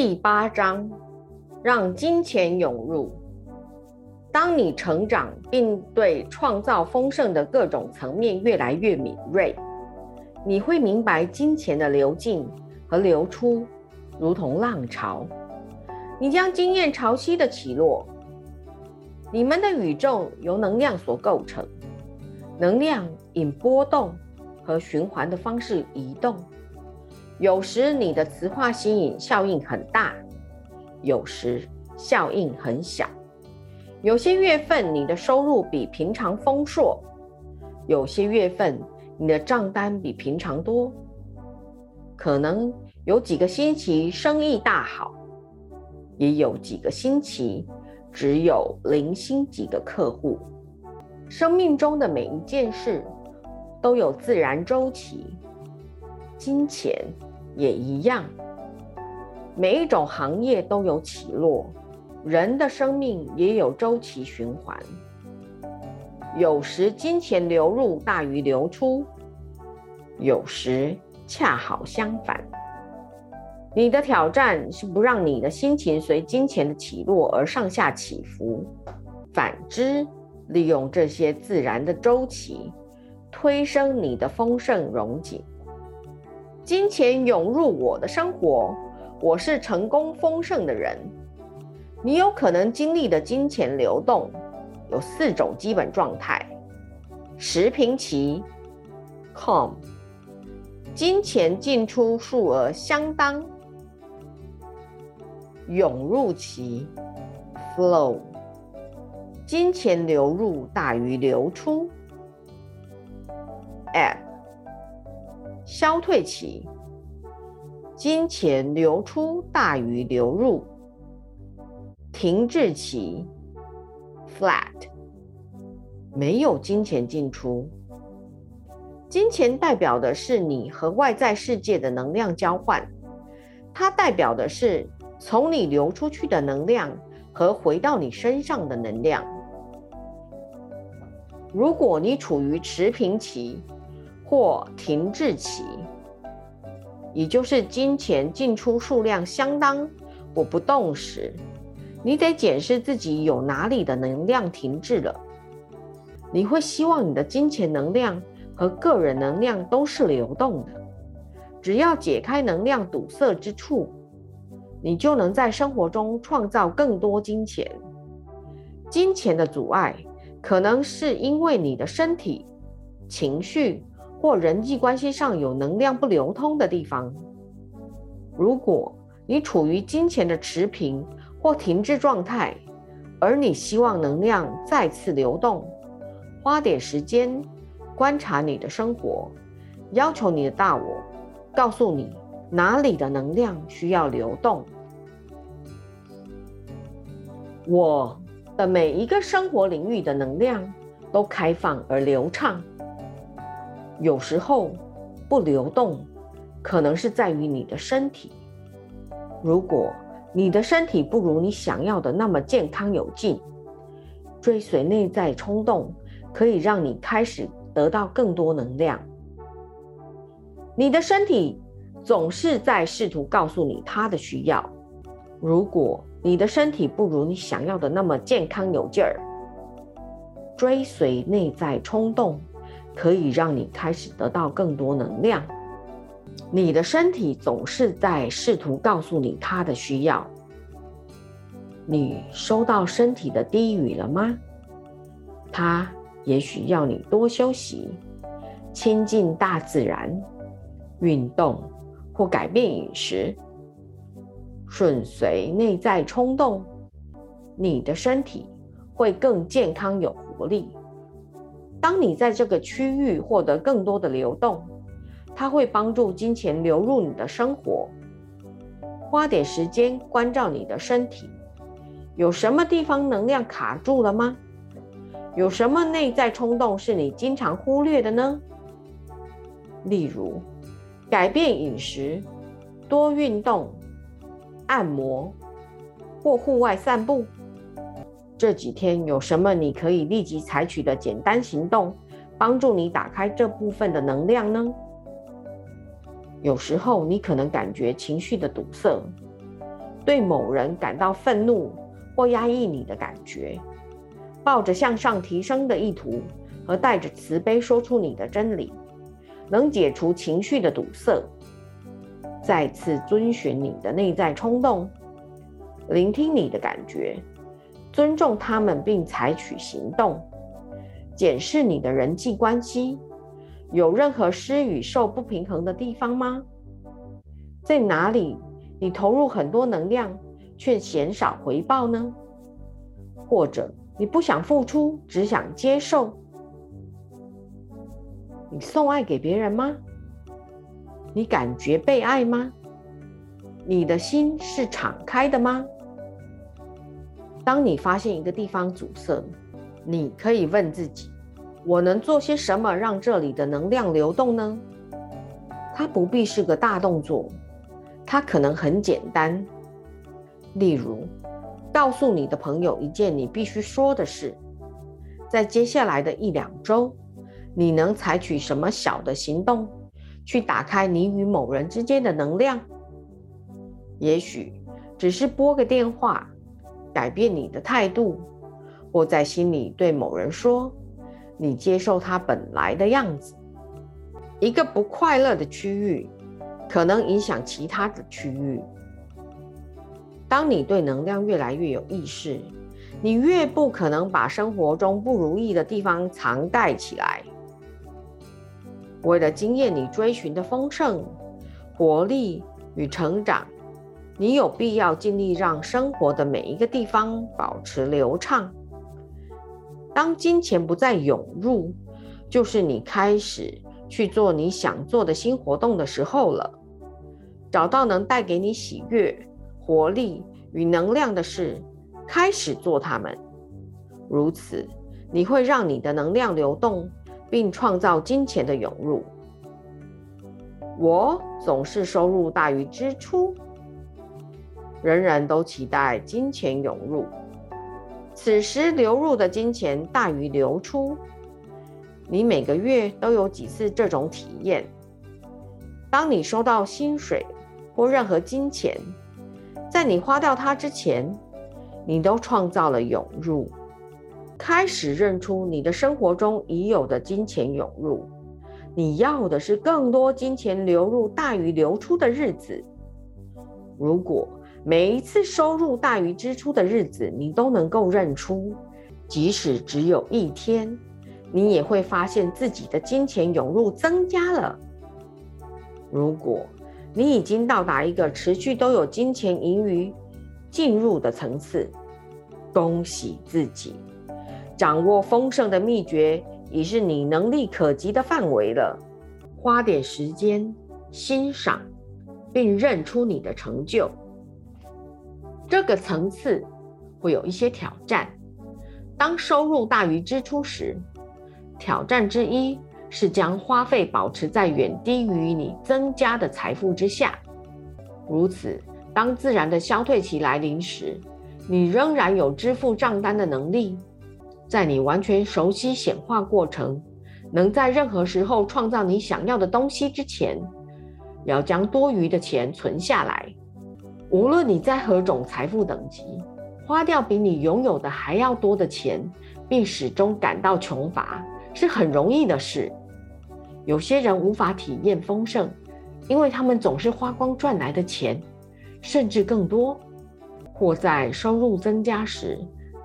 第八章，让金钱涌入。当你成长并对创造丰盛的各种层面越来越敏锐，你会明白金钱的流进和流出如同浪潮，你将经验潮汐的起落。你们的宇宙由能量所构成，能量以波动和循环的方式移动。有时你的磁化吸引效应很大，有时效应很小。有些月份你的收入比平常丰硕，有些月份你的账单比平常多。可能有几个星期生意大好，也有几个星期。只有零星几个客户。生命中的每一件事都有自然周期，金钱也一样。每一种行业都有起落，人的生命也有周期循环。有时金钱流入大于流出，有时恰好相反。你的挑战是不让你的心情随金钱的起落而上下起伏，反之，利用这些自然的周期，推升你的丰盛荣景。金钱涌入我的生活，我是成功丰盛的人。你有可能经历的金钱流动有四种基本状态：持平期 （calm），金钱进出数额相当。涌入期 （flow），金钱流入大于流出 （ebb），消退期，金钱流出大于流入，停滞期 （flat），没有金钱进出。金钱代表的是你和外在世界的能量交换，它代表的是。从你流出去的能量和回到你身上的能量。如果你处于持平期或停滞期，也就是金钱进出数量相当或不动时，你得检视自己有哪里的能量停滞了。你会希望你的金钱能量和个人能量都是流动的，只要解开能量堵塞之处。你就能在生活中创造更多金钱。金钱的阻碍可能是因为你的身体、情绪或人际关系上有能量不流通的地方。如果你处于金钱的持平或停滞状态，而你希望能量再次流动，花点时间观察你的生活，要求你的大我告诉你。哪里的能量需要流动？我的每一个生活领域的能量都开放而流畅。有时候不流动，可能是在于你的身体。如果你的身体不如你想要的那么健康有劲，追随内在冲动可以让你开始得到更多能量。你的身体。总是在试图告诉你它的需要。如果你的身体不如你想要的那么健康有劲儿，追随内在冲动可以让你开始得到更多能量。你的身体总是在试图告诉你他的需要。你收到身体的低语了吗？它也许要你多休息，亲近大自然，运动。或改变饮食，顺随内在冲动，你的身体会更健康有活力。当你在这个区域获得更多的流动，它会帮助金钱流入你的生活。花点时间关照你的身体，有什么地方能量卡住了吗？有什么内在冲动是你经常忽略的呢？例如。改变饮食，多运动、按摩或户外散步。这几天有什么你可以立即采取的简单行动，帮助你打开这部分的能量呢？有时候你可能感觉情绪的堵塞，对某人感到愤怒或压抑你的感觉，抱着向上提升的意图和带着慈悲说出你的真理，能解除情绪的堵塞。再次遵循你的内在冲动，聆听你的感觉，尊重他们并采取行动。检视你的人际关系，有任何施与受不平衡的地方吗？在哪里你投入很多能量却鲜少回报呢？或者你不想付出，只想接受？你送爱给别人吗？你感觉被爱吗？你的心是敞开的吗？当你发现一个地方阻塞，你可以问自己：我能做些什么让这里的能量流动呢？它不必是个大动作。它可能很简单，例如，告诉你的朋友一件你必须说的事。在接下来的一两周，你能采取什么小的行动，去打开你与某人之间的能量？也许只是拨个电话，改变你的态度，或在心里对某人说：“你接受他本来的样子。”一个不快乐的区域。可能影响其他的区域。当你对能量越来越有意识，你越不可能把生活中不如意的地方藏盖起来。为了经验你追寻的丰盛、活力与成长，你有必要尽力让生活的每一个地方保持流畅。当金钱不再涌入，就是你开始去做你想做的新活动的时候了。找到能带给你喜悦、活力与能量的事，开始做它们。如此，你会让你的能量流动，并创造金钱的涌入。我总是收入大于支出，人人都期待金钱涌入。此时流入的金钱大于流出。你每个月都有几次这种体验？当你收到薪水。或任何金钱，在你花掉它之前，你都创造了涌入。开始认出你的生活中已有的金钱涌入，你要的是更多金钱流入大于流出的日子。如果每一次收入大于支出的日子，你都能够认出，即使只有一天，你也会发现自己的金钱涌入增加了。如果你已经到达一个持续都有金钱盈余进入的层次，恭喜自己！掌握丰盛的秘诀已是你能力可及的范围了。花点时间欣赏，并认出你的成就。这个层次会有一些挑战。当收入大于支出时，挑战之一。是将花费保持在远低于你增加的财富之下。如此，当自然的消退期来临时，你仍然有支付账单的能力。在你完全熟悉显化过程，能在任何时候创造你想要的东西之前，要将多余的钱存下来。无论你在何种财富等级，花掉比你拥有的还要多的钱，并始终感到穷乏。是很容易的事。有些人无法体验丰盛，因为他们总是花光赚来的钱，甚至更多，或在收入增加时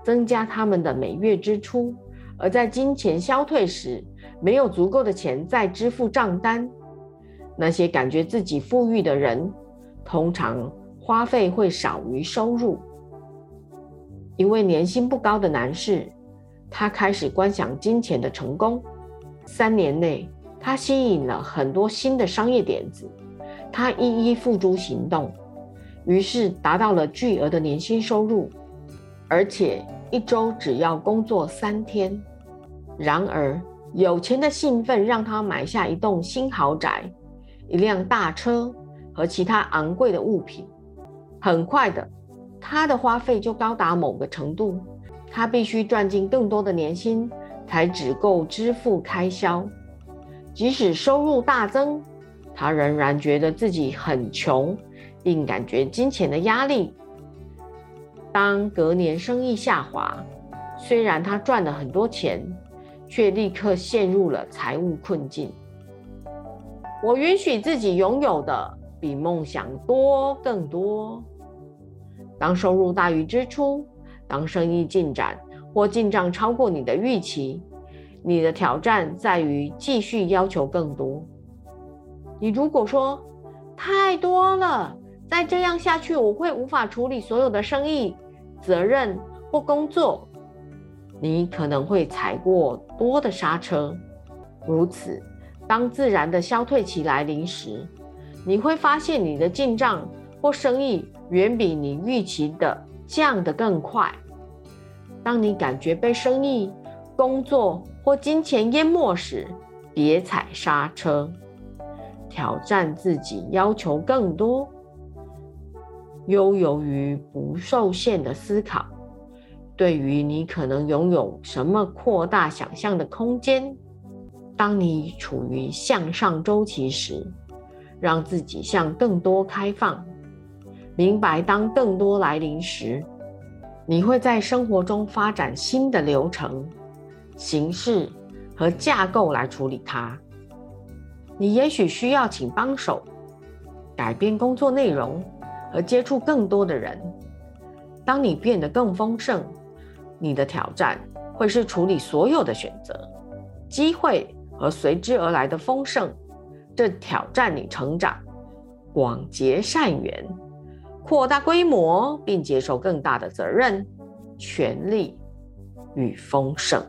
增加他们的每月支出，而在金钱消退时没有足够的钱再支付账单。那些感觉自己富裕的人，通常花费会少于收入。一位年薪不高的男士。他开始观想金钱的成功。三年内，他吸引了很多新的商业点子，他一一付诸行动，于是达到了巨额的年薪收入，而且一周只要工作三天。然而，有钱的兴奋让他买下一栋新豪宅、一辆大车和其他昂贵的物品。很快的，他的花费就高达某个程度。他必须赚进更多的年薪，才只够支付开销。即使收入大增，他仍然觉得自己很穷，并感觉金钱的压力。当隔年生意下滑，虽然他赚了很多钱，却立刻陷入了财务困境。我允许自己拥有的比梦想多更多。当收入大于支出，当生意进展或进账超过你的预期，你的挑战在于继续要求更多。你如果说太多了，再这样下去，我会无法处理所有的生意。责任或工作，你可能会踩过多的刹车。如此，当自然的消退期来临时，你会发现你的进账或生意远比你预期的降得更快。当你感觉被生意、工作或金钱淹没时，别踩刹车，挑战自己，要求更多。悠游于不受限的思考，对于你可能拥有什么扩大想象的空间。当你处于向上周期时，让自己向更多开放。明白，当更多来临时，你会在生活中发展新的流程、形式和架构来处理它。你也许需要请帮手，改变工作内容。和接触更多的人。当你变得更丰盛，你的挑战会是处理所有的选择、机会和随之而来的丰盛。这挑战你成长、广结善缘、扩大规模，并接受更大的责任、权利与丰盛。